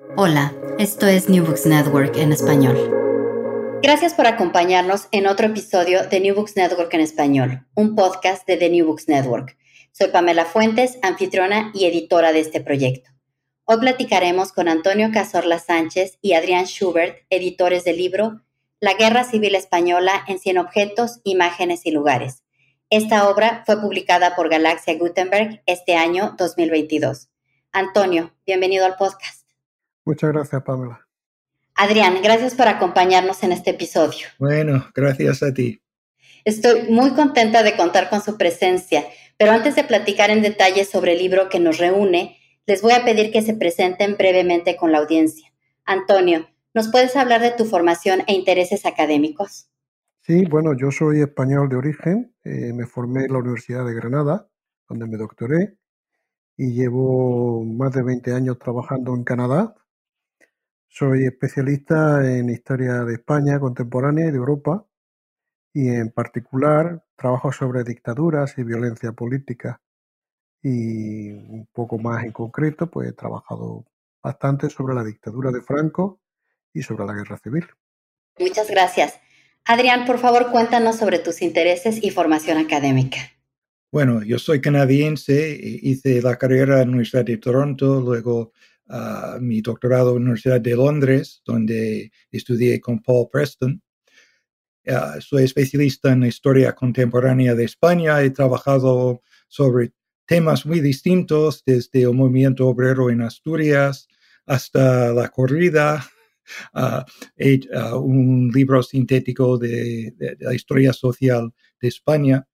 Hola, esto es New Books Network en español. Gracias por acompañarnos en otro episodio de New Books Network en español, un podcast de The New Books Network. Soy Pamela Fuentes, anfitriona y editora de este proyecto. Hoy platicaremos con Antonio Cazorla Sánchez y Adrián Schubert, editores del libro La Guerra Civil Española en 100 objetos, imágenes y lugares. Esta obra fue publicada por Galaxia Gutenberg este año 2022. Antonio, bienvenido al podcast. Muchas gracias, Pamela. Adrián, gracias por acompañarnos en este episodio. Bueno, gracias a ti. Estoy muy contenta de contar con su presencia, pero antes de platicar en detalle sobre el libro que nos reúne, les voy a pedir que se presenten brevemente con la audiencia. Antonio, ¿nos puedes hablar de tu formación e intereses académicos? Sí, bueno, yo soy español de origen, eh, me formé en la Universidad de Granada, donde me doctoré, y llevo más de 20 años trabajando en Canadá. Soy especialista en historia de España contemporánea y de Europa, y en particular trabajo sobre dictaduras y violencia política. Y un poco más en concreto, pues he trabajado bastante sobre la dictadura de Franco y sobre la guerra civil. Muchas gracias. Adrián, por favor, cuéntanos sobre tus intereses y formación académica. Bueno, yo soy canadiense, hice la carrera en la Universidad de Toronto, luego mi doctorado en la Universidad de Londres, donde estudié con Paul Preston. Uh, soy especialista en historia contemporánea de España, he trabajado sobre temas muy distintos, desde el movimiento obrero en Asturias hasta la corrida, uh, un libro sintético de, la historia social de España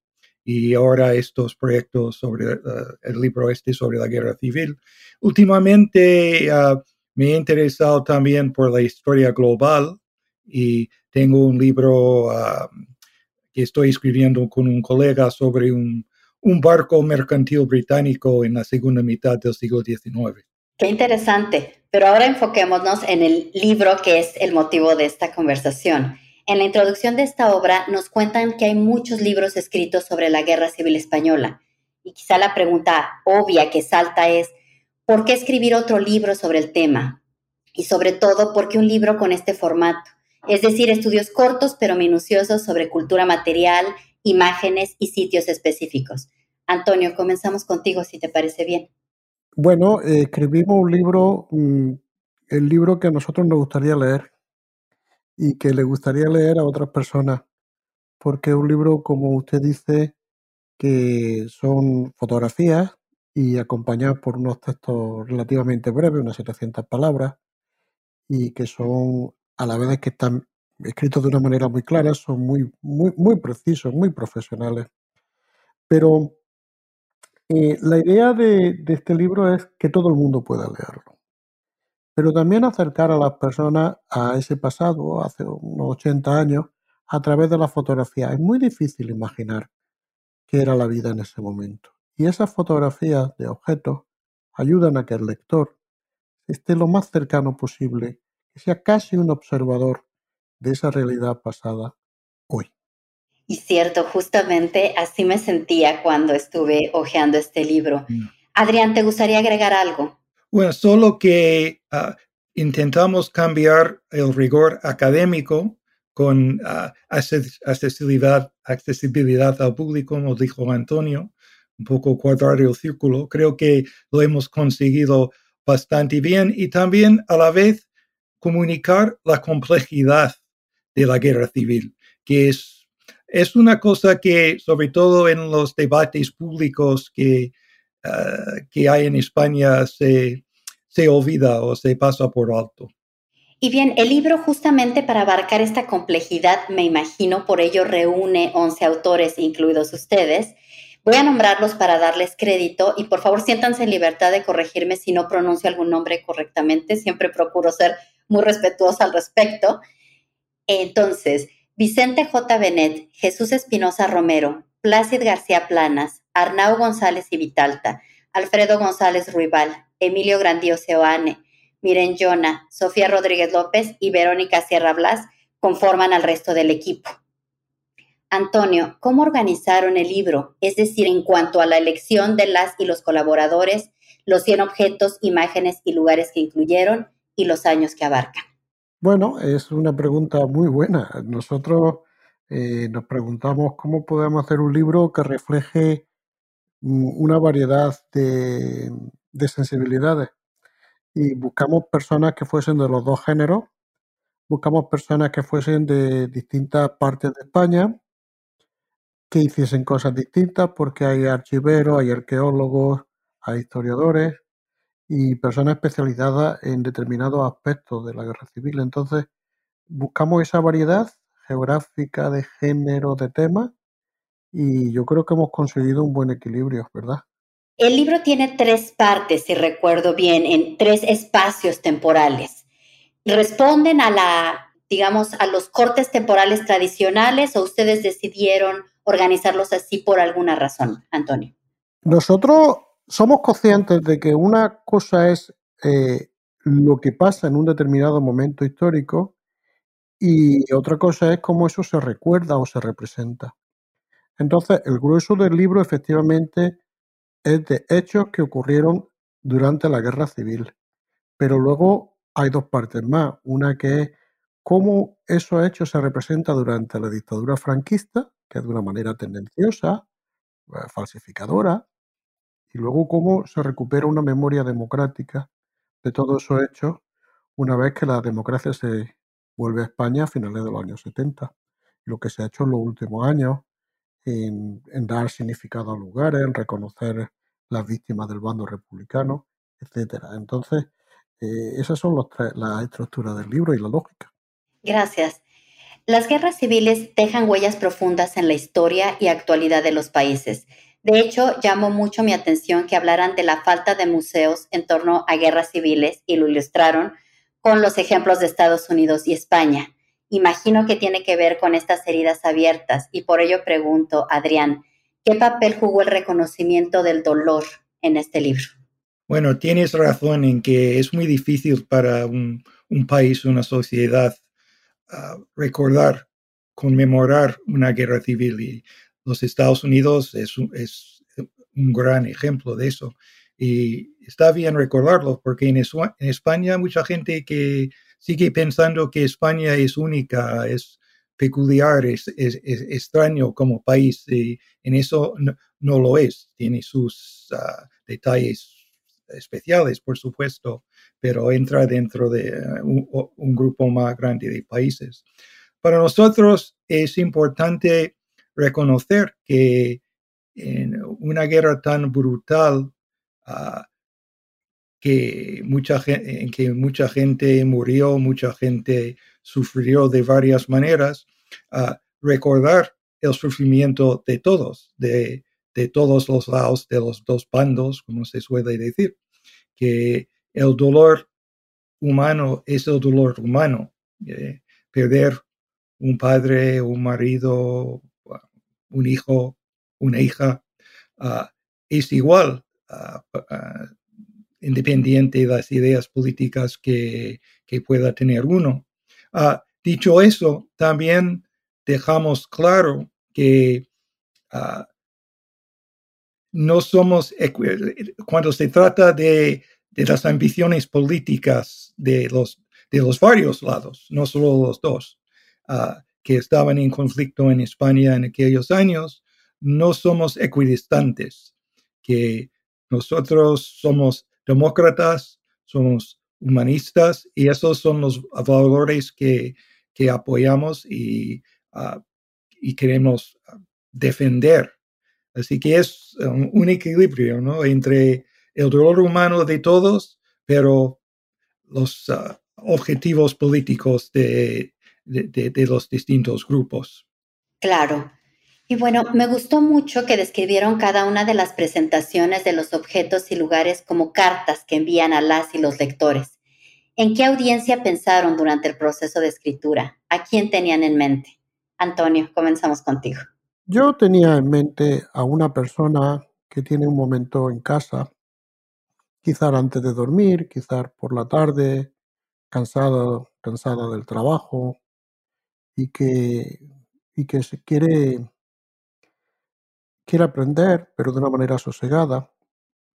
y ahora estos proyectos sobre uh, el libro este sobre la guerra civil. Últimamente uh, me he interesado también por la historia global y tengo un libro que estoy escribiendo con un colega sobre un, un barco mercantil británico en la segunda mitad del siglo XIX. Qué interesante. Pero ahora enfoquémonos en el libro que es el motivo de esta conversación. En la introducción de esta obra nos cuentan que hay muchos libros escritos sobre la Guerra Civil Española. Y quizá la pregunta obvia que salta es, ¿por qué escribir otro libro sobre el tema? Y sobre todo, ¿por qué un libro con este formato? Es decir, estudios cortos pero minuciosos sobre cultura material, imágenes y sitios específicos. Antonio, comenzamos contigo si te parece bien. Bueno, eh, escribimos un libro, mm, el libro que a nosotros nos gustaría leer y que le gustaría leer a otras personas, porque es un libro, como usted dice, que son fotografías y acompañados por unos textos relativamente breves, unas 700 palabras, y que son, a la vez que están escritos de una manera muy clara, son muy, muy, muy precisos, muy profesionales. Pero eh, la idea de, este libro es que todo el mundo pueda leerlo, pero también acercar a las personas a ese pasado, hace unos 80 años, a través de la fotografía. Es muy difícil imaginar qué era la vida en ese momento. Y esas fotografías de objetos ayudan a que el lector esté lo más cercano posible, que sea casi un observador de esa realidad pasada hoy. Y cierto, justamente así me sentía cuando estuve hojeando este libro. Mm. Adrián, ¿te gustaría agregar algo? Bueno, solo que ah, intentamos cambiar el rigor académico con uh, accesibilidad, accesibilidad al público, como dijo Antonio, un poco cuadrar el círculo. Creo que lo hemos conseguido bastante bien y también a la vez comunicar la complejidad de la guerra civil, que es es una cosa que, sobre todo en los debates públicos que, ah, que hay en España, se, se olvida o se pasa por alto. Y bien, el libro justamente para abarcar esta complejidad, me imagino, por ello reúne 11 autores, incluidos ustedes. Voy a nombrarlos para darles crédito y por favor siéntanse en libertad de corregirme si no pronuncio algún nombre correctamente. Siempre procuro ser muy respetuosa al respecto. Entonces, Vicente J. Benet, Jesús Espinosa Romero, Plácid García Planas, Arnau González y Vitalta, Alfredo González Ruibal, Emilio Grandío Seoane, Miren Jona, Sofía Rodríguez López y Verónica Sierra Blas conforman al resto del equipo. Antonio, ¿cómo organizaron el libro? Es decir, en cuanto a la elección de las y los colaboradores, los 100 objetos, imágenes y lugares que incluyeron y los años que abarcan. Bueno, es una pregunta muy buena. Nosotros eh, nos preguntamos cómo podemos hacer un libro que refleje mm, una variedad de, de sensibilidades y buscamos personas que fuesen de los dos géneros, buscamos personas que fuesen de distintas partes de España, que hiciesen cosas distintas, porque hay archiveros, hay arqueólogos, hay historiadores y personas especializadas en determinados aspectos de la guerra civil. Entonces, buscamos esa variedad geográfica de género, de temas, y yo creo que hemos conseguido un buen equilibrio, ¿verdad? El libro tiene tres partes, si recuerdo bien, en tres espacios temporales. ¿Responden a la, digamos, a los cortes temporales tradicionales o ustedes decidieron organizarlos así por alguna razón, Antonio? Nosotros somos conscientes de que una cosa es eh, lo que pasa en un determinado momento histórico y otra cosa es cómo eso se recuerda o se representa. Entonces, el grueso del libro efectivamente es de hechos que ocurrieron durante la guerra civil. Pero luego hay dos partes más. Una que es cómo esos hechos se representan durante la dictadura franquista, que es de una manera tendenciosa, eh, falsificadora, y luego cómo se recupera una memoria democrática de todos esos hechos una vez que la democracia se vuelve a España a finales de los años 70. Lo que se ha hecho en los últimos años en, dar significado a lugares, en reconocer las víctimas del bando republicano, etcétera. Entonces, eh, esas son los las estructuras del libro y la lógica. Gracias. Las guerras civiles dejan huellas profundas en la historia y actualidad de los países. De hecho, llamó mucho mi atención que hablaran de la falta de museos en torno a guerras civiles y lo ilustraron con los ejemplos de Estados Unidos y España imagino que tiene que ver con estas heridas abiertas y por ello pregunto, Adrián, ¿qué papel jugó el reconocimiento del dolor en este libro? Bueno, tienes razón en que es muy difícil para un, país, una sociedad, ah, recordar, conmemorar una guerra civil y los Estados Unidos es, es un gran ejemplo de eso. Y está bien recordarlo porque en, España mucha gente que sigue pensando que España es única, es peculiar, es, extraño como país y en eso no, lo es. Tiene sus ah, detalles especiales, por supuesto, pero entra dentro de ah, un, grupo más grande de países. Para nosotros es importante reconocer que en una guerra tan brutal ah, que mucha en que mucha gente murió, mucha gente sufrió de varias maneras, recordar el sufrimiento de todos, de, de, todos los lados, de los dos bandos, como se suele decir, que el dolor humano es el dolor humano. Perder un padre, un marido, un hijo, una hija, es igual. Uh, independiente de las ideas políticas que, pueda tener uno. Ah, dicho eso, también dejamos claro que ah, no somos, cuando se trata de, las ambiciones políticas de los, de los varios lados, no solo los dos, ah, que estaban en conflicto en España en aquellos años, no somos equidistantes, que nosotros somos demócratas, somos humanistas y esos son los valores que, apoyamos y, ah, y, queremos defender. Así que es un, equilibrio ¿no? entre el dolor humano de todos, pero los ah, objetivos políticos de, de los distintos grupos. Claro. Y bueno, me gustó mucho que describieron cada una de las presentaciones de los objetos y lugares como cartas que envían a las y los lectores. ¿En qué audiencia pensaron durante el proceso de escritura? ¿A quién tenían en mente? Antonio, comenzamos contigo. Yo tenía en mente a una persona que tiene un momento en casa, quizás antes de dormir, quizás por la tarde, cansada, cansada del trabajo y que, y que se quiere, quiere aprender, pero de una manera sosegada.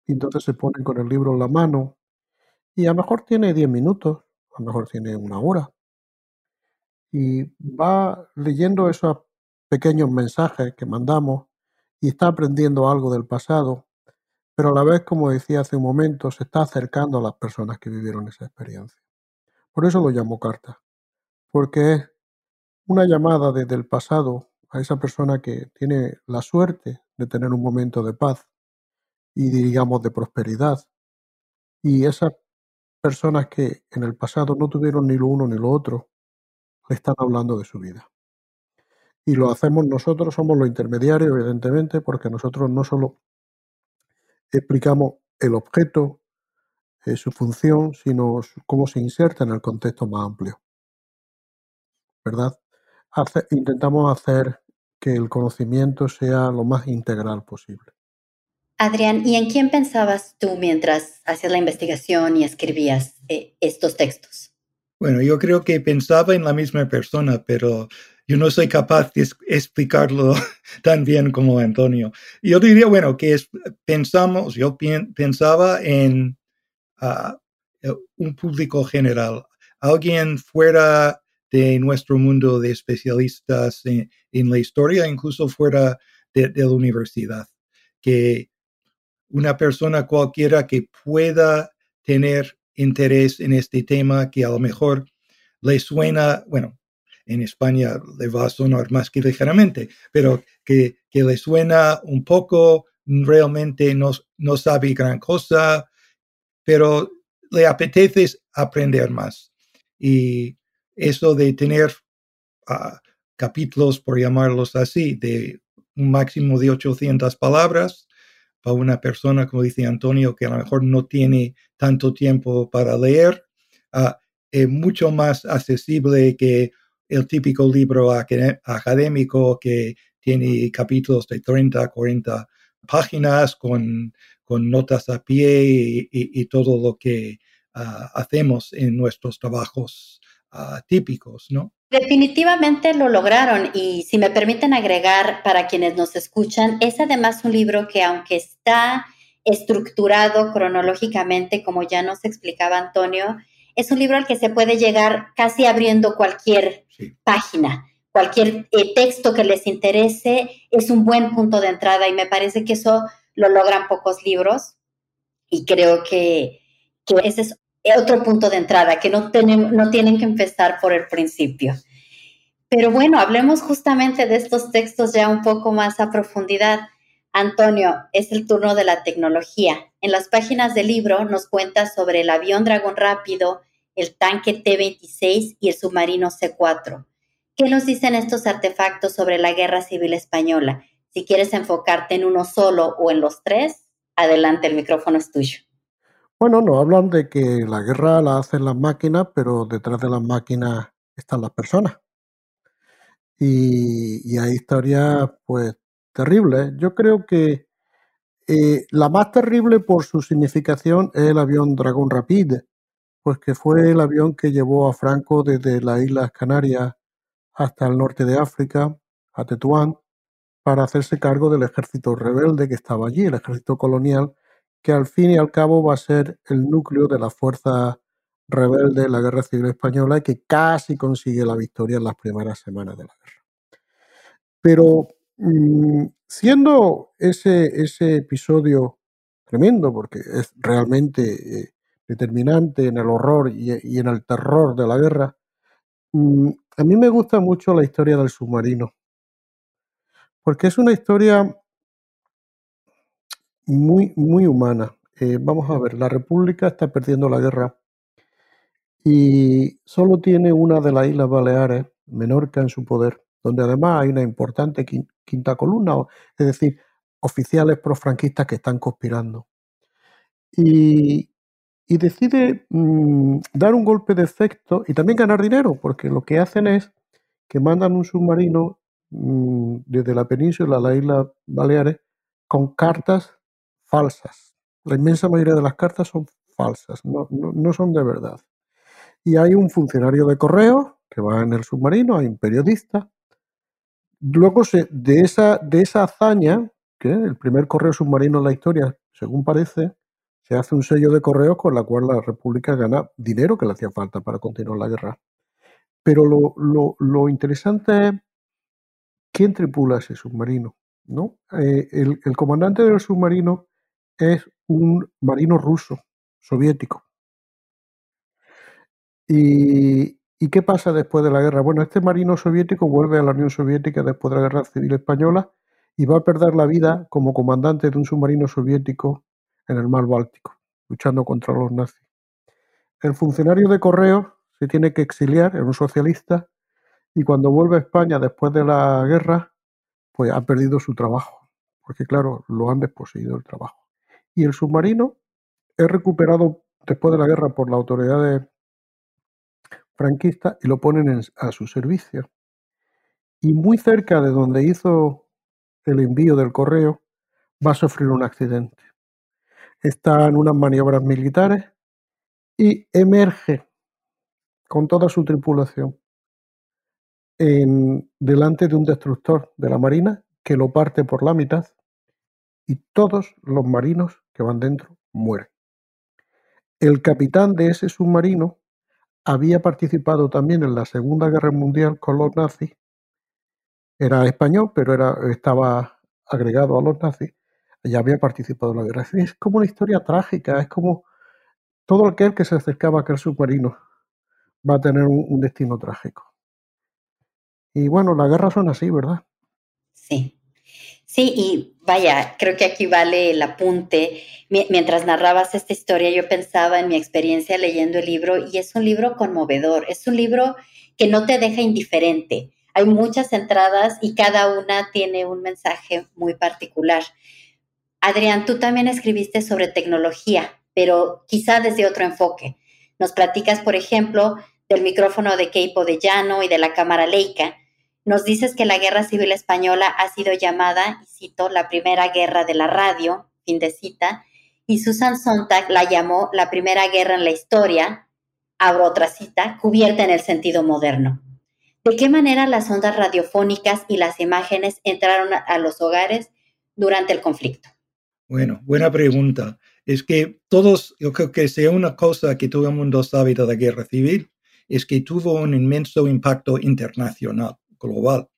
Y entonces se pone con el libro en la mano y a lo mejor tiene 10 minutos, a lo mejor tiene una hora. Y va leyendo esos pequeños mensajes que mandamos y está aprendiendo algo del pasado, pero a la vez, como decía hace un momento, se está acercando a las personas que vivieron esa experiencia. Por eso lo llamo carta, porque es una llamada desde el pasado a esa persona que tiene la suerte de tener un momento de paz y digamos de prosperidad. Y esas personas que en el pasado no tuvieron ni lo uno ni lo otro, le están hablando de su vida. Y lo hacemos nosotros, somos los intermediarios, evidentemente, porque nosotros no solo explicamos el objeto, eh, su función, sino cómo se inserta en el contexto más amplio. ¿Verdad? Intentamos hacer que el conocimiento sea lo más integral posible. Adrián, ¿y en quién pensabas tú mientras hacías la investigación y escribías eh, estos textos? Bueno, yo creo que pensaba en la misma persona, pero yo no soy capaz de explicarlo tan bien como Antonio. Yo diría, bueno, que pensamos, yo pensaba en ah, un público general, alguien fuera de nuestro mundo de especialistas en, la historia, incluso fuera de la universidad, que una persona cualquiera que pueda tener interés en este tema que a lo mejor le suena, bueno, en España le va a sonar más que ligeramente, pero que, le suena un poco, realmente no, no sabe gran cosa, pero le apetece aprender más. Y eso de tener ah, capítulos, por llamarlos así, de un máximo de 800 palabras, para una persona, como dice Antonio, que a lo mejor no tiene tanto tiempo para leer, ah, es mucho más accesible que el típico libro académico que tiene capítulos de 30, 40 páginas con, con notas a pie y, todo lo que ah, hacemos en nuestros trabajos ah, típicos, ¿no? Definitivamente lo lograron y si me permiten agregar para quienes nos escuchan, es además un libro que aunque está estructurado cronológicamente, como ya nos explicaba Antonio, es un libro al que se puede llegar casi abriendo cualquier página, cualquier eh, texto que les interese, es un buen punto de entrada y me parece que eso lo logran pocos libros y creo que, que ese es otro punto de entrada, que no, tienen, no que empezar por el principio. Pero bueno, hablemos justamente de estos textos ya un poco más a profundidad. Antonio, es el turno de la tecnología. En las páginas del libro nos cuenta sobre el avión Dragón Rápido, el tanque T-26 y el submarino C-4. ¿Qué nos dicen estos artefactos sobre la Guerra Civil Española? Si quieres enfocarte en uno solo o en los tres, adelante, el micrófono es tuyo. Bueno, nos hablan de que la guerra la hacen las máquinas, pero detrás de las máquinas están las personas. Y, hay historias, pues, terribles. Yo creo que eh, la más terrible por su significación es el avión Dragón Rapid, pues que fue el avión que llevó a Franco desde las Islas Canarias hasta el norte de África, a Tetuán, para hacerse cargo del ejército rebelde que estaba allí, el ejército colonial, que al fin y al cabo va a ser el núcleo de la fuerza rebelde de la Guerra Civil Española y que casi consigue la victoria en las primeras semanas de la guerra. Pero mm, siendo ese, ese episodio tremendo, porque es realmente eh, determinante en el horror y, en el terror de la guerra, mm, a mí me gusta mucho la historia del submarino, porque es una historia muy, muy humana. Eh, vamos a ver, la República está perdiendo la guerra y solo tiene una de las Islas Baleares, Menorca, en su poder, donde además hay una importante quinta columna, es decir, oficiales profranquistas que están conspirando. Y, decide mm, dar un golpe de efecto y también ganar dinero, porque lo que hacen es que mandan un submarino mm, desde la península a la isla Baleares con cartas falsas. La inmensa mayoría de las cartas son falsas, no, no son de verdad. Y hay un funcionario de correo que va en el submarino, hay un periodista. Luego se, de, esa, de esa hazaña, que el primer correo submarino en la historia, según parece, se hace un sello de correo con la cual la República gana dinero que le hacía falta para continuar la guerra. Pero lo, lo, interesante es quién tripula ese submarino. ¿no? Eh, el, el comandante del submarino es un marino ruso, soviético. Y, qué pasa después de la guerra? Bueno, este marino soviético vuelve a la Unión Soviética después de la Guerra Civil Española y va a perder la vida como comandante de un submarino soviético en el mar Báltico, luchando contra los nazis. El funcionario de correo se tiene que exiliar, es un socialista, y cuando vuelve a España después de la guerra, pues ha perdido su trabajo, porque claro, lo han desposeído el trabajo. Y el submarino es recuperado después de la guerra por las autoridades franquista y lo ponen a su servicio. Y muy cerca de donde hizo el envío del correo, va a sufrir un accidente. Está en unas maniobras militares y emerge con toda su tripulación en, delante de un destructor de la Marina que lo parte por la mitad y todos los marinos que van dentro mueren. El capitán de ese submarino había participado también en la Segunda Guerra Mundial con los nazis. Era español, pero era, estaba agregado a los nazis. Y había participado en la guerra. Es como una historia trágica, es como todo aquel que se acercaba a aquel submarino va a tener un, un destino trágico. Y bueno, las guerras son así, ¿verdad? Sí. Sí, y vaya, creo que aquí vale el apunte. Mientras narrabas esta historia, yo pensaba en mi experiencia leyendo el libro y es un libro conmovedor, es un libro que no te deja indiferente. Hay muchas entradas y cada una tiene un mensaje muy particular. Adrián, tú también escribiste sobre tecnología, pero quizá desde otro enfoque. Nos platicas, por ejemplo, del micrófono de Keipo de Llano y de la cámara Leica nos dices que la Guerra Civil Española ha sido llamada, y cito, la primera guerra de la radio, fin de cita, y Susan Sontag la llamó la primera guerra en la historia, abro otra cita, cubierta en el sentido moderno. ¿De qué manera las ondas radiofónicas y las imágenes entraron a los hogares durante el conflicto? Bueno, buena pregunta. Es que todos, yo creo que sea una cosa que todo el mundo sabe de la guerra civil, es que tuvo un inmenso impacto internacional global.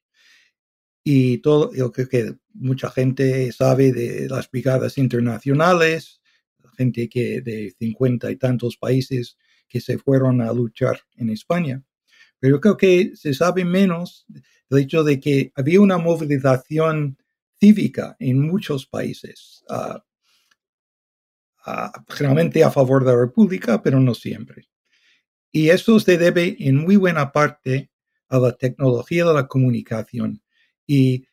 Y todo, yo creo que mucha gente sabe de las brigadas internacionales, gente que de cincuenta y tantos países que se fueron a luchar en España. Pero creo que se sabe menos del hecho de que había una movilización cívica en muchos países, ah, ah, generalmente a favor de la República, pero no siempre. Y eso se debe en muy buena parte a la tecnología de la comunicación. Y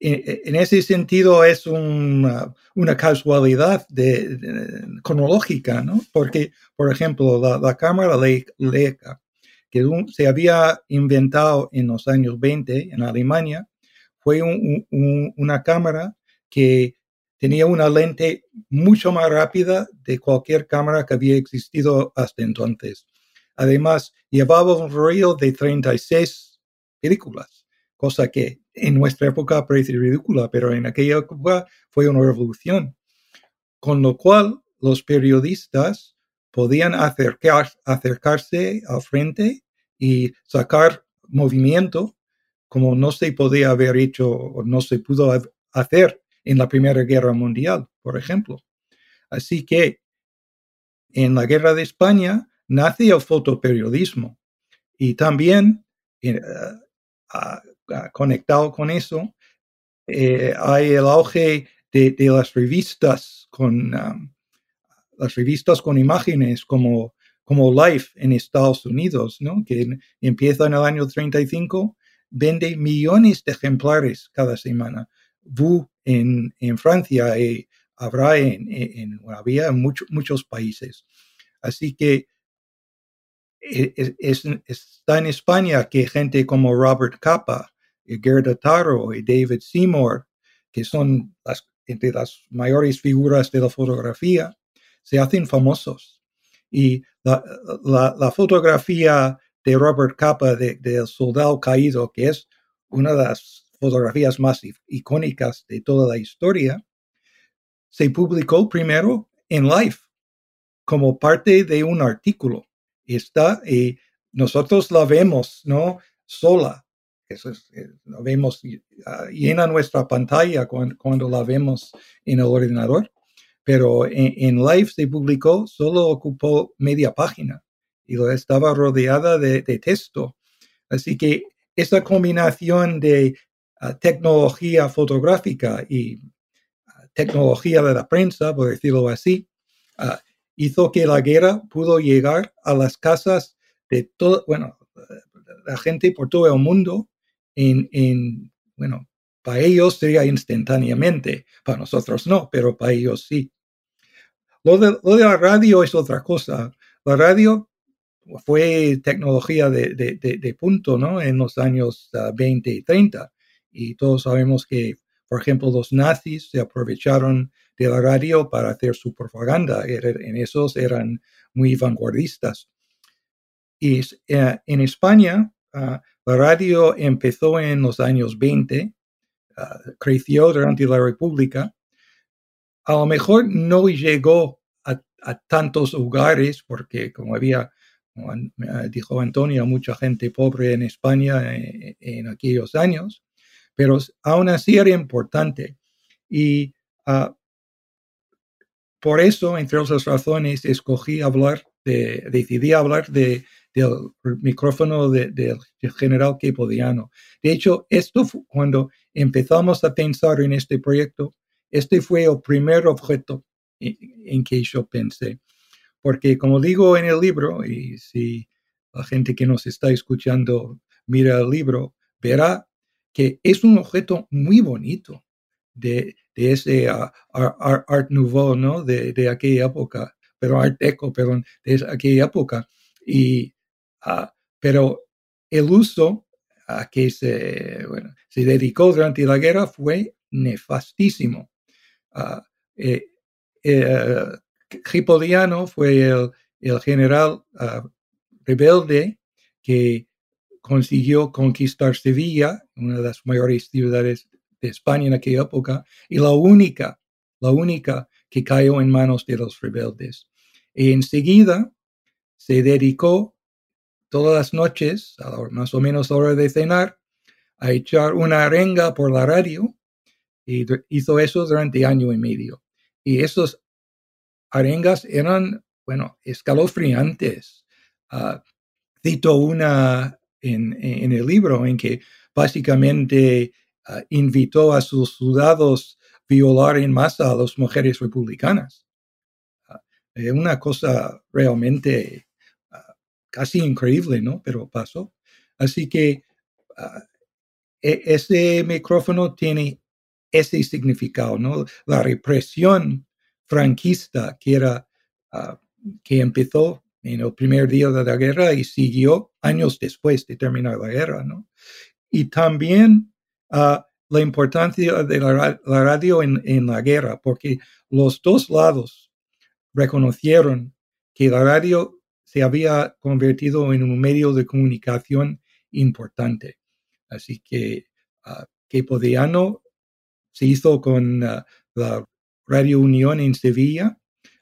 en, ese sentido es una, casualidad cronológica, ¿no? Porque, por ejemplo, la, cámara Leica, que se había inventado en los años 20 en Alemania, fue una cámara que tenía una lente mucho más rápida de cualquier cámara que había existido hasta entonces. Además, llevaba un rollo de 36 películas, cosa que en nuestra época parece ridícula, pero en aquella época fue una revolución. Con lo cual, los periodistas podían acercarse al frente y sacar movimiento como no se podía haber hecho o no se pudo hacer en la Primera Guerra Mundial, por ejemplo. Así que en la Guerra de España nace el fotoperiodismo y también eh, conectado con eso eh, hay el auge de, las revistas con las revistas con imágenes como como Life en Estados Unidos, ¿no? que empieza en el año 35, vende millones de ejemplares cada semana. Vous en, en Francia y habrá en, había en muchos países. Así que e, e, está en España que gente como Robert Capa, Gerda Taro y David Seymour, que son las, entre las mayores figuras de la fotografía, se hacen famosos. Y la, fotografía de Robert Capa del de, soldado caído, que es una de las fotografías más icónicas de toda la historia, se publicó primero en Life como parte de un artículo. Está y nosotros la vemos, ¿no? Sola. Eso es, eh, la vemos uh, llena nuestra pantalla cuando, la vemos en el ordenador. Pero en, Live se publicó, solo ocupó media página y estaba rodeada de, texto. Así que esa combinación de ah, tecnología fotográfica y ah, tecnología de la prensa, por decirlo así, hizo que la guerra pudo llegar a las casas de todo, bueno, la gente por todo el mundo en, en, bueno, para ellos sería instantáneamente, para nosotros no, pero para ellos sí. Lo de, lo de la radio es otra cosa. La radio fue tecnología de, de, de, punto, ¿no? En los años 20 ah, y 30. Y todos sabemos que, por ejemplo, los nazis se aprovecharon de la radio para hacer su propaganda. En esos eran muy vanguardistas. Y eh, en España, ah, la radio empezó en los años 20, ah, creció durante la República. A lo mejor no llegó a, tantos hogares porque como había, como dijo Antonio, mucha gente pobre en España en, en aquellos años, pero aún así era importante. Y por eso, entre otras razones, de, decidí hablar de, del micrófono del general Capodiano. De hecho, esto fue cuando empezamos a pensar en este proyecto, este fue el primer objeto en, que yo pensé. Porque como digo en el libro, y si la gente que nos está escuchando mira el libro, verá que es un objeto muy bonito de, de ese uh, art, Nouveau, ¿no? De, de, aquella época, pero Art Deco, perdón, de aquella época. Y, uh, pero el uso a que se, dedicó durante la guerra fue nefastísimo. Uh, fue el, el general rebelde que consiguió conquistar Sevilla, una de las mayores ciudades España en aquella época y la única, la única que cayó en manos de los rebeldes. Y enseguida se dedicó todas las noches, más o menos a hora de cenar, a echar una arenga por la radio y hizo eso durante año y medio. Y esos arengas eran, bueno, escalofriantes. Uh, cito una en, el libro en que básicamente Ah, invitó a sus soldados violar en masa a las mujeres republicanas. Ah, una cosa realmente ah, casi increíble, ¿no? Pero pasó. Así que e, ese micrófono tiene ese significado, ¿no? La represión franquista que era que empezó en el primer día de la guerra y siguió años después de terminar la guerra, ¿no? Y también la importancia de la, radio en, la guerra, porque los dos lados reconocieron que la radio se había convertido en un medio de comunicación importante. Así que uh, se hizo con ah, la Radio Unión en Sevilla.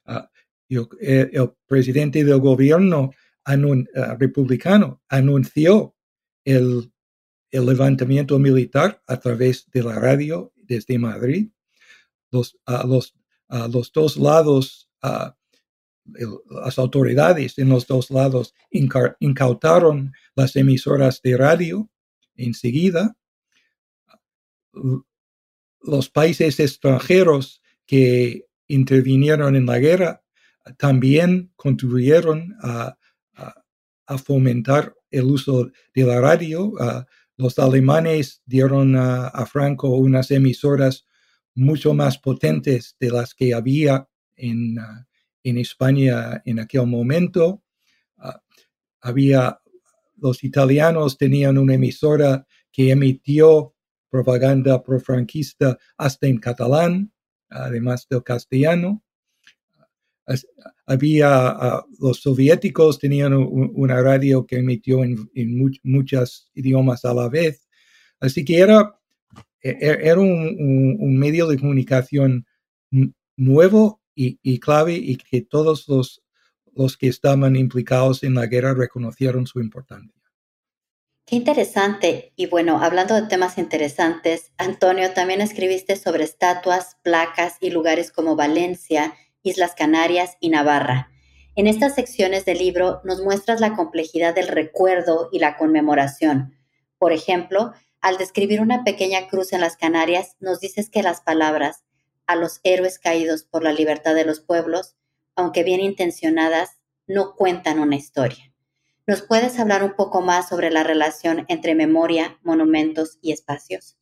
Ah, el, presidente del gobierno republicano anunció el el levantamiento militar a través de la radio desde Madrid. Los, los, los dos lados, las autoridades en los dos lados incautaron las emisoras de radio enseguida. Los países extranjeros que intervinieron en la guerra también contribuyeron a, fomentar el uso de la radio. Los alemanes dieron a, Franco unas emisoras mucho más potentes de las que había en, en España en aquel momento. Ah, había, los italianos tenían una emisora que emitió propaganda profranquista hasta en catalán, además del castellano. Había, ah, los soviéticos tenían una radio que emitió en, muchos idiomas a la vez. Así que era, e, e, era un, medio de comunicación nuevo y, clave y que todos los, los que estaban implicados en la guerra reconocieron su importancia. Qué interesante. Y bueno, hablando de temas interesantes, Antonio, también escribiste sobre estatuas, placas y lugares como Valencia, Islas Canarias y Navarra. En estas secciones del libro nos muestras la complejidad del recuerdo y la conmemoración. Por ejemplo, al describir una pequeña cruz en las Canarias, nos dices que las palabras a los héroes caídos por la libertad de los pueblos, aunque bien intencionadas, no cuentan una historia. ¿Nos puedes hablar un poco más sobre la relación entre memoria, monumentos y espacios?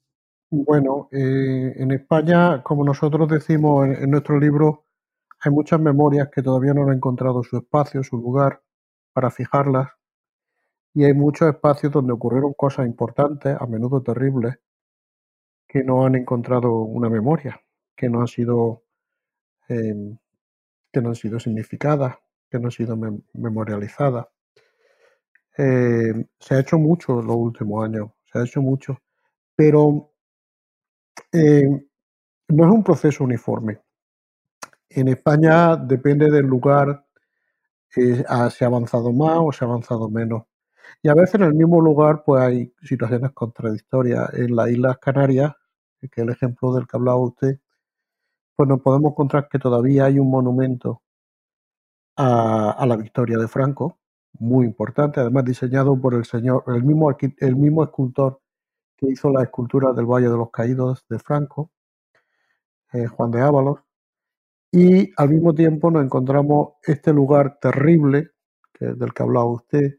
Bueno, eh, en España, como nosotros decimos en, nuestro libro, hay muchas memorias que todavía no han encontrado su espacio, su lugar para fijarlas, y hay muchos espacios donde ocurrieron cosas importantes, a menudo terribles, que no han encontrado una memoria, que no han sido, em, que no han sido significadas, que no han sido memorializadas. Eh, se ha hecho mucho en los últimos años, se ha hecho mucho, pero eh, no es un proceso uniforme. En España depende del lugar, eh, se ha avanzado más o se ha avanzado menos. Y a veces en el mismo lugar pues hay situaciones contradictorias. En las Islas Canarias, que es el ejemplo del que hablaba usted, pues nos podemos encontrar que todavía hay un monumento a la victoria de Franco, muy importante, además diseñado por el señor, el mismo, el mismo escultor que hizo la escultura del Valle de los Caídos de Franco, eh, Juan de Ábalos, y al mismo tiempo nos encontramos este lugar terrible del que hablaba usted,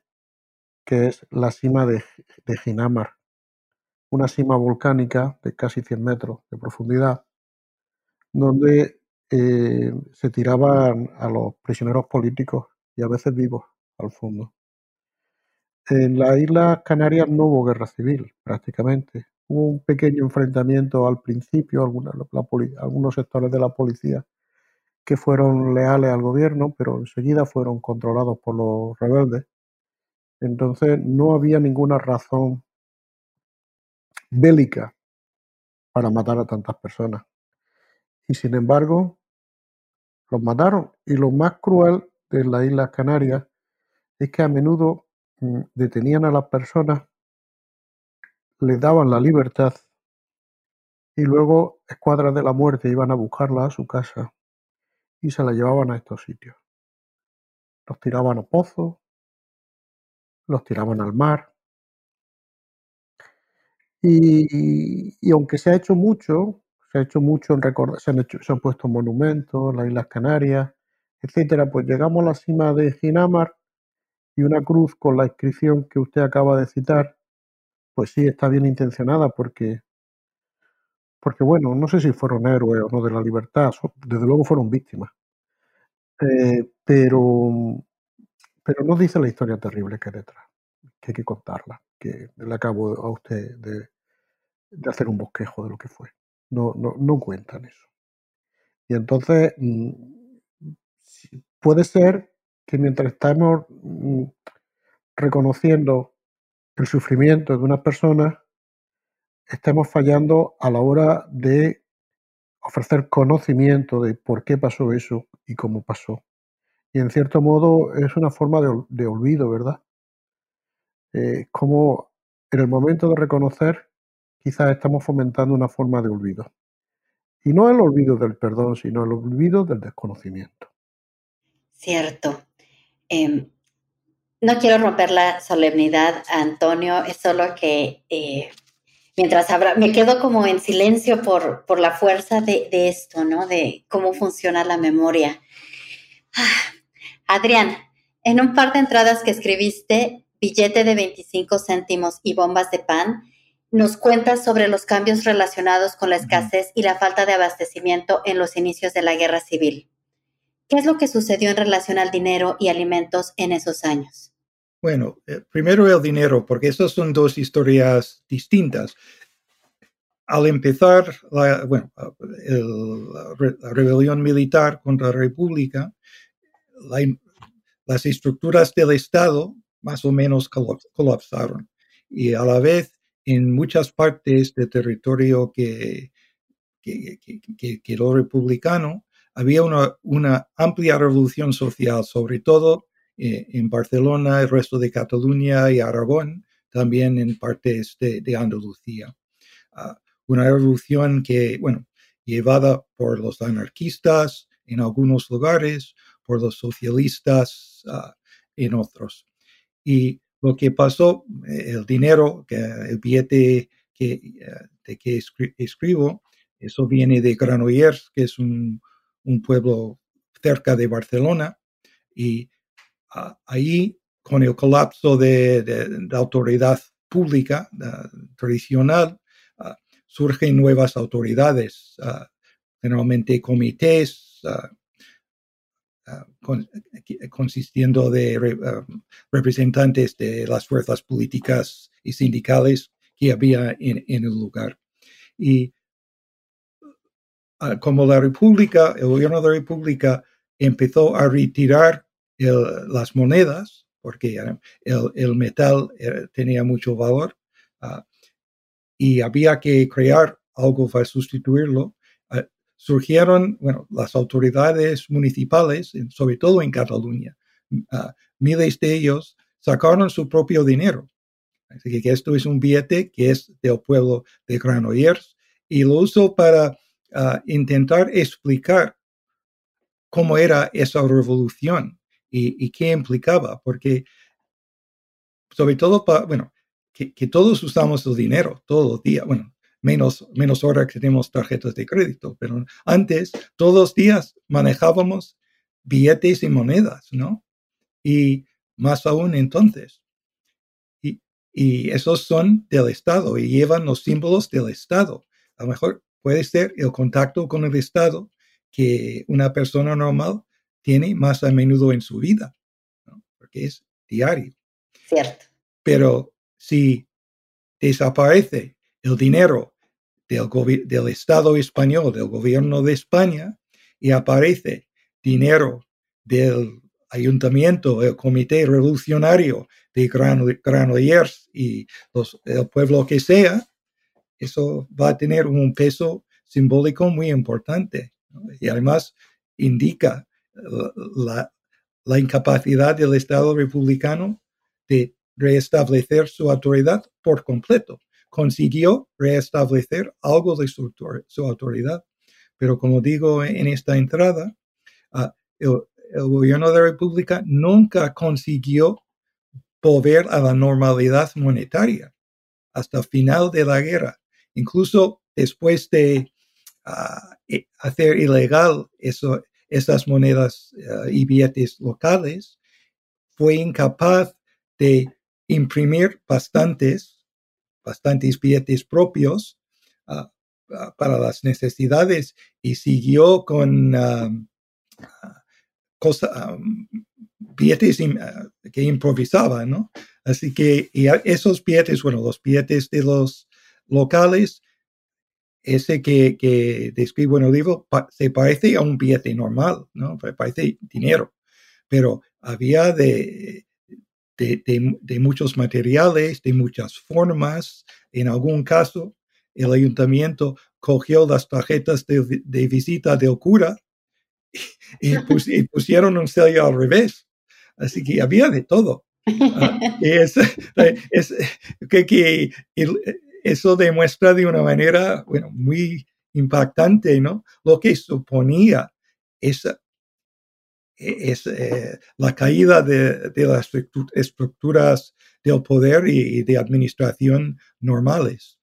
que es la cima de, de Ginamar, una cima volcánica de casi 100 metros de profundidad, donde eh, se tiraban a los prisioneros políticos y a veces vivos al fondo. En las Islas Canarias no hubo guerra civil, prácticamente. Hubo un pequeño enfrentamiento al principio, algunos sectores de la policía que fueron leales al gobierno, pero enseguida fueron controlados por los rebeldes. Entonces no había ninguna razón bélica para matar a tantas personas. Y sin embargo, los mataron. Y lo más cruel de las Islas Canarias es que a menudo mm, detenían a las personas, les daban la libertad y luego escuadras de la muerte iban a buscarla a su casa y se la llevaban a estos sitios. Los tiraban a pozos, los tiraban al mar. Y, aunque se ha hecho mucho, se ha hecho mucho en recordar, se han, se han puesto monumentos, las Islas Canarias, etcétera, pues llegamos a la cima de Ginamar y una cruz con la inscripción que usted acaba de citar, pues sí está bien intencionada porque, porque bueno, no sé si fueron héroes o no de la libertad, desde luego fueron víctimas. Eh, pero, pero no dice la historia terrible que hay detrás, que hay que contarla, que le acabo a usted de, hacer un bosquejo de lo que fue. No, no, no cuentan eso. Y entonces, mm, puede ser que mientras estamos mm, reconociendo el sufrimiento de una persona, estemos fallando a la hora de ofrecer conocimiento de por qué pasó eso y cómo pasó. Y en cierto modo es una forma de, olvido, ¿verdad? Eh, como en el momento de reconocer, quizás estamos fomentando una forma de olvido. Y no el olvido del perdón, sino el olvido del desconocimiento. Cierto. Em, no quiero romper la solemnidad, Antonio, es solo que eh, mientras habrá, me quedo como en silencio por, por la fuerza de, esto, ¿no? De cómo funciona la memoria. Ah, Adrián, en un par de entradas que escribiste, billete de 25 céntimos y bombas de pan, nos cuentas sobre los cambios relacionados con la escasez y la falta de abastecimiento en los inicios de la guerra civil. ¿Qué es lo que sucedió en relación al dinero y alimentos en esos años? Bueno, eh, primero el dinero, porque esas son dos historias distintas. Al empezar la, rebelión militar contra la República, las estructuras del Estado más o menos colapsaron. Y a la vez, en muchas partes del territorio que, que, republicano, había una, amplia revolución social, sobre todo eh, en Barcelona, el resto de Cataluña y Aragón, también en partes de, Andalucía. Ah, una revolución que, bueno, llevada por los anarquistas en algunos lugares, por los socialistas uh, en otros. Y lo que pasó, eh, el dinero, el billete que, eh, de que escribo, eso viene de Granollers, que es un, un pueblo cerca de Barcelona, y uh, ahí, con el colapso de, de, autoridad pública tradicional, uh, surgen nuevas autoridades, generalmente comités, Ah, consistiendo de ah, representantes de las fuerzas políticas y sindicales que había en, el lugar. Y ah, como la República, el gobierno de la República empezó a retirar las monedas, porque el, metal eh, tenía mucho valor, y había que crear algo para sustituirlo, surgieron, bueno, las autoridades municipales, sobre todo en Cataluña, uh, miles de ellos sacaron su propio dinero. Así que esto es un billete que es del pueblo de Granollers y lo uso para uh, intentar explicar cómo era esa revolución y, y, qué implicaba, porque sobre todo, para, bueno, que, que, todos usamos el dinero todos los días, bueno, menos, menos ahora que tenemos tarjetas de crédito, pero antes todos los días manejábamos billetes y monedas, ¿no? Y más aún entonces. Y, y esos son del Estado y llevan los símbolos del Estado. A lo mejor puede ser el contacto con el Estado que una persona normal tiene más a menudo en su vida, ¿no? porque es diario. Cierto. Pero si desaparece el dinero del, del Estado español, del gobierno de España, y aparece dinero del ayuntamiento, el comité revolucionario de Granollers y los, el pueblo que sea, eso va a tener un peso simbólico muy importante. Y además indica la, incapacidad del Estado republicano de restablecer su autoridad por completo consiguió restablecer algo de su, autoridad. Pero como digo en esta entrada, ah, el, gobierno de la República nunca consiguió volver a la normalidad monetaria hasta el final de la guerra. Incluso después de ah, e, hacer ilegal eso, esas monedas ah, y billetes locales, fue incapaz de imprimir bastantes bastantes billetes propios ah, ah, para las necesidades y siguió con um, billetes que improvisaba, ¿no? Así que esos billetes, bueno, los billetes de los locales, ese que, que describo en el libro, se parece a un billete normal, ¿no? Parece dinero, pero había de de, muchos materiales, de muchas formas. En algún caso, el ayuntamiento cogió las tarjetas de, visita del cura y, pusieron un sello al revés. Así que había de todo. Ah, es, que, eso demuestra de una manera bueno, muy impactante ¿no? lo que suponía esa, es eh, la caída de, las estructuras del poder y, de administración normales.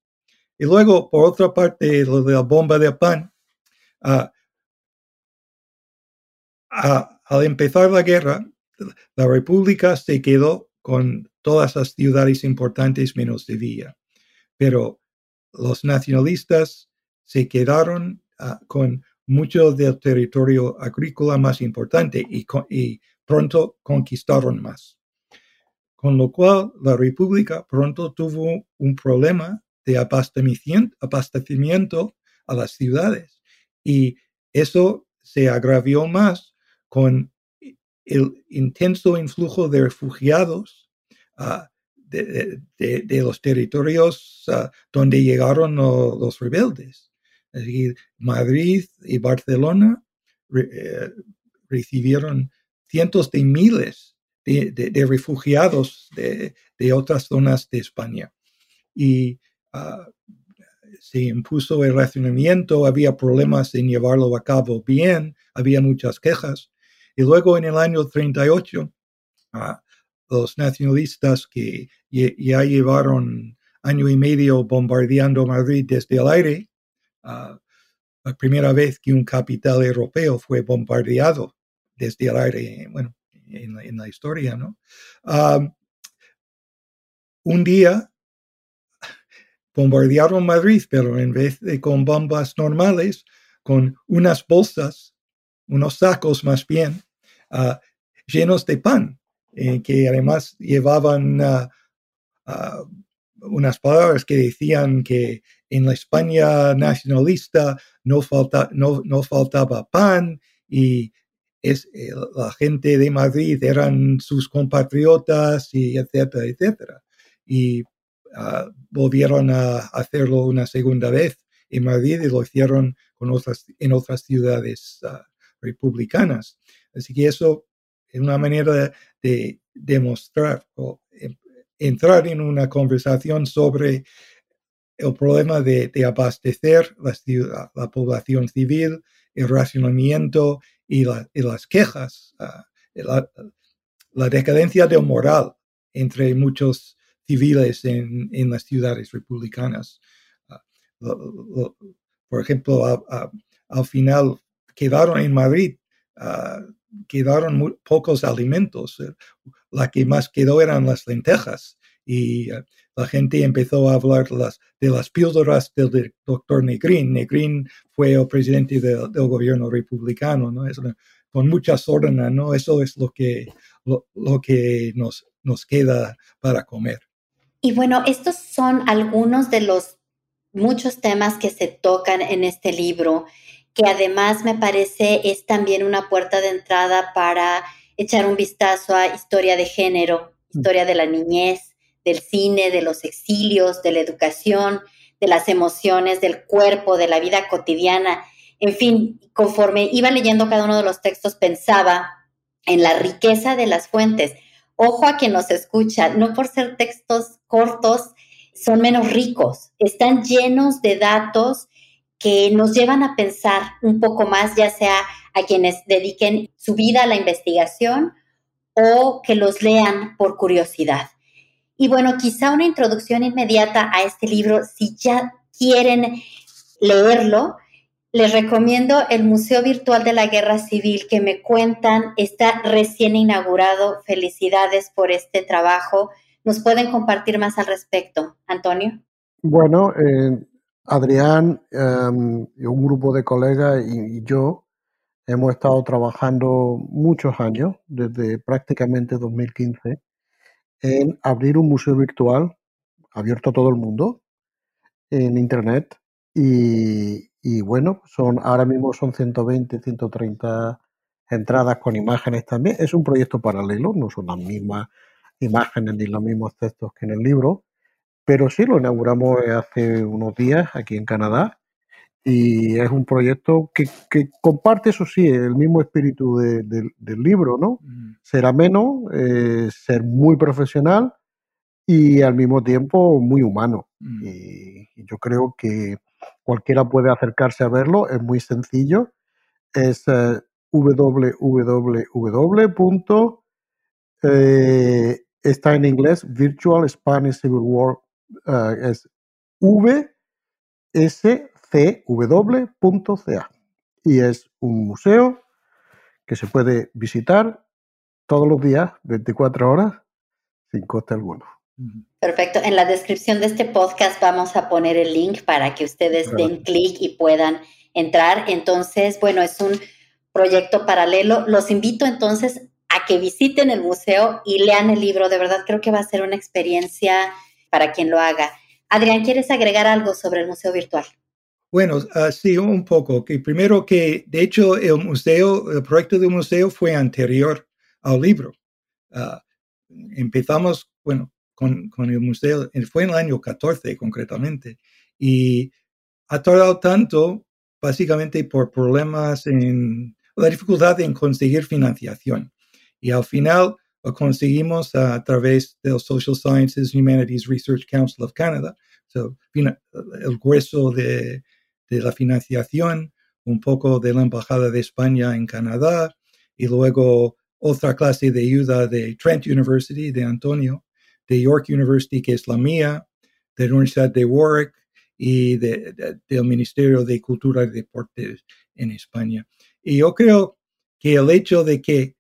Y luego, por otra parte, lo de la bomba de pan, ah, al empezar la guerra, la República se quedó con todas las ciudades importantes menos Sevilla, pero los nacionalistas se quedaron ah, con mucho del territorio agrícola más importante y, y pronto conquistaron más. Con lo cual, la República pronto tuvo un problema de abastecimiento a las ciudades. Y eso se agravió más con el intenso influjo de refugiados ah, de, los territorios ah, donde llegaron los rebeldes. Madrid y Barcelona eh, recibieron cientos de miles de, refugiados de, otras zonas de España. Y ah, se impuso el racionamiento, había problemas en llevarlo a cabo bien, había muchas quejas. Y luego en el año 38, ah, los nacionalistas que ya llevaron año y medio bombardeando Madrid desde el aire, ah, la primera vez que un capital europeo fue bombardeado desde el aire, bueno, en la, historia, ¿no? un día bombardearon Madrid, pero en vez de con bombas normales, con unas bolsas, unos sacos más bien, ah, llenos de pan, eh, que además llevaban ah, ah, unas palabras que decían que en la España nacionalista no, falta, no, no faltaba pan y es, eh, la gente de Madrid eran sus compatriotas y etcétera, etcétera. Y ah, volvieron a hacerlo una segunda vez en Madrid y lo hicieron con otras, en otras ciudades ah, republicanas. Así que eso es una manera de demostrar o entrar en una conversación sobre el problema de, abastecer la, la población civil, el racionamiento y, las quejas, ah, la, decadencia de moral entre muchos civiles en, las ciudades republicanas. Ah, por ejemplo, al final quedaron en Madrid, ah, quedaron pocos alimentos. La que más quedó eran las lentejas y la gente empezó a hablar de las píldoras del doctor Negrín. Negrín fue el presidente del gobierno republicano, ¿no? con muchas órdenes, ¿no? Eso es lo que, lo, que nos, nos queda para comer. Y bueno, estos son algunos de los muchos temas que se tocan en este libro, que además me parece es también una puerta de entrada para echar un vistazo a historia de género, historia de la niñez, del cine, de los exilios, de la educación, de las emociones, del cuerpo, de la vida cotidiana. En fin, conforme iba leyendo cada uno de los textos, pensaba en la riqueza de las fuentes. Ojo a quien nos escucha, no por ser textos cortos, son menos ricos, están llenos de datos que nos llevan a pensar un poco más, ya sea a quienes dediquen su vida a la investigación o que los lean por curiosidad. Y bueno, quizá una introducción inmediata a este libro, si ya quieren leerlo, les recomiendo el Museo Virtual de la Guerra Civil que me cuentan, está recién inaugurado. Felicidades por este trabajo. ¿Nos pueden compartir más al respecto, Antonio? Bueno, eh, Adrián y un grupo de colegas y, yo hemos estado trabajando muchos años, desde prácticamente 2015, en abrir un museo virtual abierto a todo el mundo en Internet. Y, bueno, son ahora mismo son 120, 130 entradas con imágenes también. Es un proyecto paralelo, no son las mismas imágenes ni los mismos textos que en el libro, pero sí lo inauguramos hace unos días aquí en Canadá y es un proyecto que, comparte, eso sí, el mismo espíritu del libro, ¿no? Ser ameno, eh, ser muy profesional y al mismo tiempo muy humano. y, yo creo que cualquiera puede acercarse a verlo, es muy sencillo. Es eh, www. Eh, está en inglés, Virtual Spanish Civil War, es V S cw.ca. Y es un museo que se puede visitar todos los días, 24 horas, sin coste alguno. Perfecto. En la descripción de este podcast vamos a poner el link para que ustedes den clic y puedan entrar. Entonces, bueno, es un proyecto paralelo. Los invito entonces a que visiten el museo y lean el libro. De verdad creo que va a ser una experiencia para quien lo haga. Adrián, ¿quieres agregar algo sobre el museo virtual? Bueno, uh, sí, un poco. Que primero que, de hecho, el museo, el proyecto del museo fue anterior al libro. Ah, empezamos, bueno, con, con, el museo, fue en el año 14 concretamente, y ha tardado tanto básicamente por problemas en la dificultad en conseguir financiación. Y al final conseguimos a, través del Social Sciences Humanities Research Council of Canada, el grueso de, de la financiación, un poco de la Embajada de España en Canadá y luego otra clase de ayuda de Trent University, de Antonio, de York University, que es la mía, de la Universidad de Warwick y de, del Ministerio de Cultura y Deportes en España. Y yo creo que el hecho de que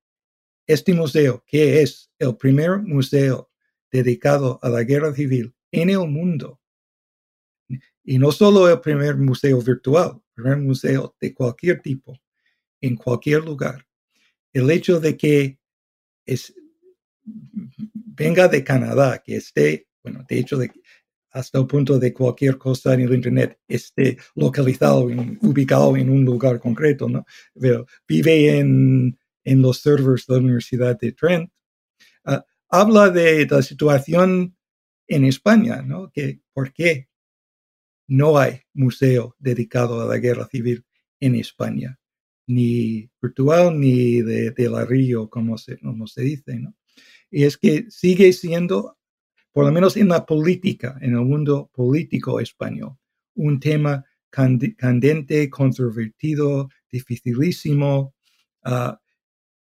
este museo, que es el primer museo dedicado a la guerra civil en el mundo, y no solo el primer museo virtual, el primer museo de cualquier tipo, en cualquier lugar. El hecho de que es, venga de Canadá, que esté, bueno, de hecho, hasta el punto de cualquier cosa en el Internet esté localizado, ubicado en un lugar concreto, ¿no? Vive en, en los servers de la Universidad de Trent. Ah, habla de la situación en España, ¿no? Que, ¿Por qué no hay museo dedicado a la guerra civil en España, ni virtual ni de, la Río, como se, como se dice. ¿no? Y es que sigue siendo, por lo menos en la política, en el mundo político español, un tema candente, controvertido, dificilísimo. Ah,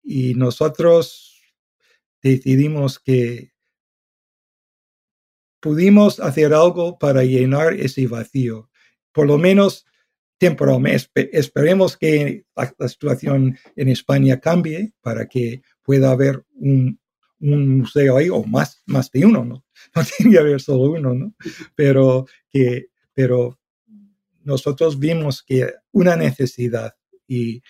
y nosotros decidimos que pudimos hacer algo para llenar ese vacío, por lo menos temporalmente. Esperemos que la, situación en España cambie para que pueda haber un, museo ahí, o más, más de uno, ¿no? No tiene que haber solo uno, ¿no? Pero, que, pero nosotros vimos que una necesidad y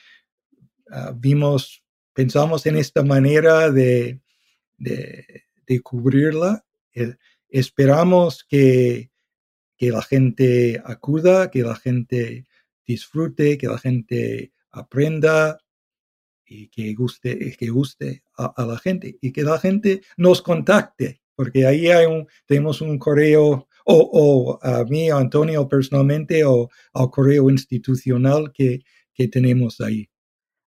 ah, vimos, pensamos en esta manera de, de, cubrirla. Esperamos que, que la gente acuda, que la gente disfrute, que la gente aprenda y que guste, que guste a, la gente y que la gente nos contacte, porque ahí hay un, tenemos un correo o, o a mí, a Antonio personalmente, o al correo institucional que, que tenemos ahí.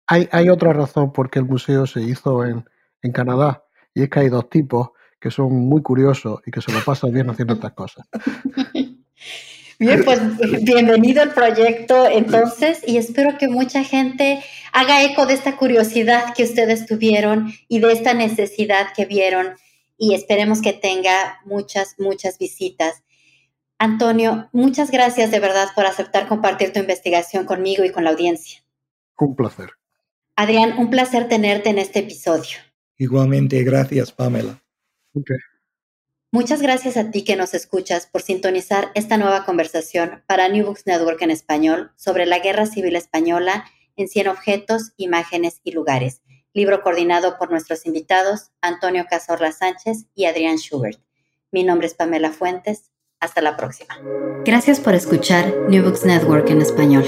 Hay, hay, otra razón por qué el museo se hizo en, en Canadá, y es que hay dos tipos que son muy curiosos y que se lo pasan bien haciendo estas cosas. Bien, pues bienvenido al proyecto entonces y espero que mucha gente haga eco de esta curiosidad que ustedes tuvieron y de esta necesidad que vieron y esperemos que tenga muchas, muchas visitas. Antonio, muchas gracias de verdad por aceptar compartir tu investigación conmigo y con la audiencia. Un placer. Adrián, un placer tenerte en este episodio. Igualmente, gracias, Pamela. Muchas gracias a ti que nos escuchas por sintonizar esta nueva conversación para New Books Network en español sobre la Guerra Civil Española en 100 objetos, imágenes y lugares, libro coordinado por nuestros invitados Antonio Cazorla Sánchez y Adrián Schubert. Mi nombre es Pamela Fuentes. Hasta la próxima. Gracias por escuchar New Books Network en español.